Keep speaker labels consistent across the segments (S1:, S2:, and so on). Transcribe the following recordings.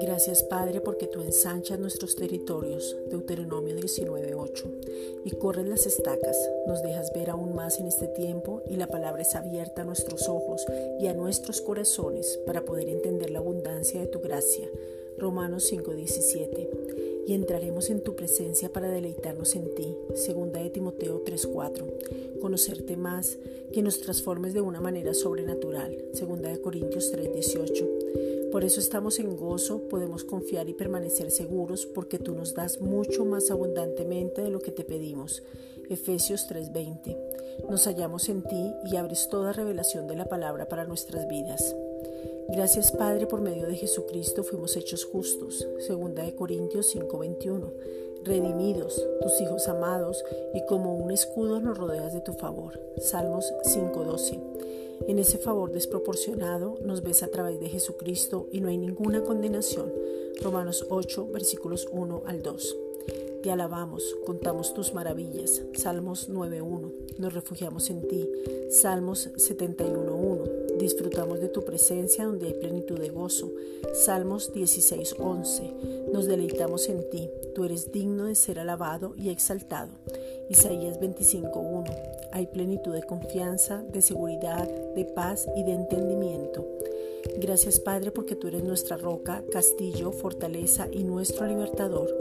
S1: Gracias Padre porque tú ensanchas nuestros territorios, Deuteronomio 19.8, y corres las estacas, nos dejas ver aún más en este tiempo y la palabra es abierta a nuestros ojos y a nuestros corazones para poder entender la abundancia de tu gracia. Romanos 5.17 y entraremos en tu presencia para deleitarnos en ti. Segunda de Timoteo 3:4. Conocerte más, que nos transformes de una manera sobrenatural. Segunda de Corintios 3:18. Por eso estamos en gozo, podemos confiar y permanecer seguros porque tú nos das mucho más abundantemente de lo que te pedimos. Efesios 3:20. Nos hallamos en ti y abres toda revelación de la palabra para nuestras vidas. Gracias Padre, por medio de Jesucristo fuimos hechos justos. Segunda de Corintios 5:21. Redimidos, tus hijos amados, y como un escudo nos rodeas de tu favor. Salmos 5:12. En ese favor desproporcionado nos ves a través de Jesucristo y no hay ninguna condenación. Romanos 8, versículos 1 al 2. Te alabamos, contamos tus maravillas. Salmos 9.1. Nos refugiamos en ti. Salmos 71.1. Disfrutamos de tu presencia donde hay plenitud de gozo. Salmos 16.11. Nos deleitamos en ti. Tú eres digno de ser alabado y exaltado. Isaías 25.1. Hay plenitud de confianza, de seguridad, de paz y de entendimiento. Gracias Padre porque tú eres nuestra roca, castillo, fortaleza y nuestro libertador,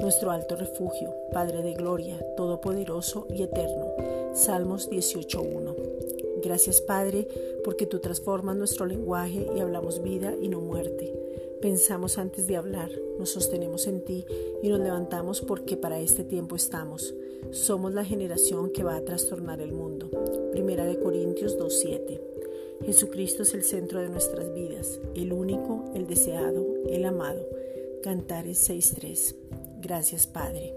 S1: nuestro alto refugio, Padre de gloria, todopoderoso y eterno. Salmos 18.1. Gracias Padre porque tú transformas nuestro lenguaje y hablamos vida y no muerte. Pensamos antes de hablar, nos sostenemos en ti y nos levantamos porque para este tiempo estamos. Somos la generación que va a trastornar el mundo. Primera de Corintios 2.7. Jesucristo es el centro de nuestras vidas, el único, el deseado, el amado. Cantares 6.3. Gracias Padre.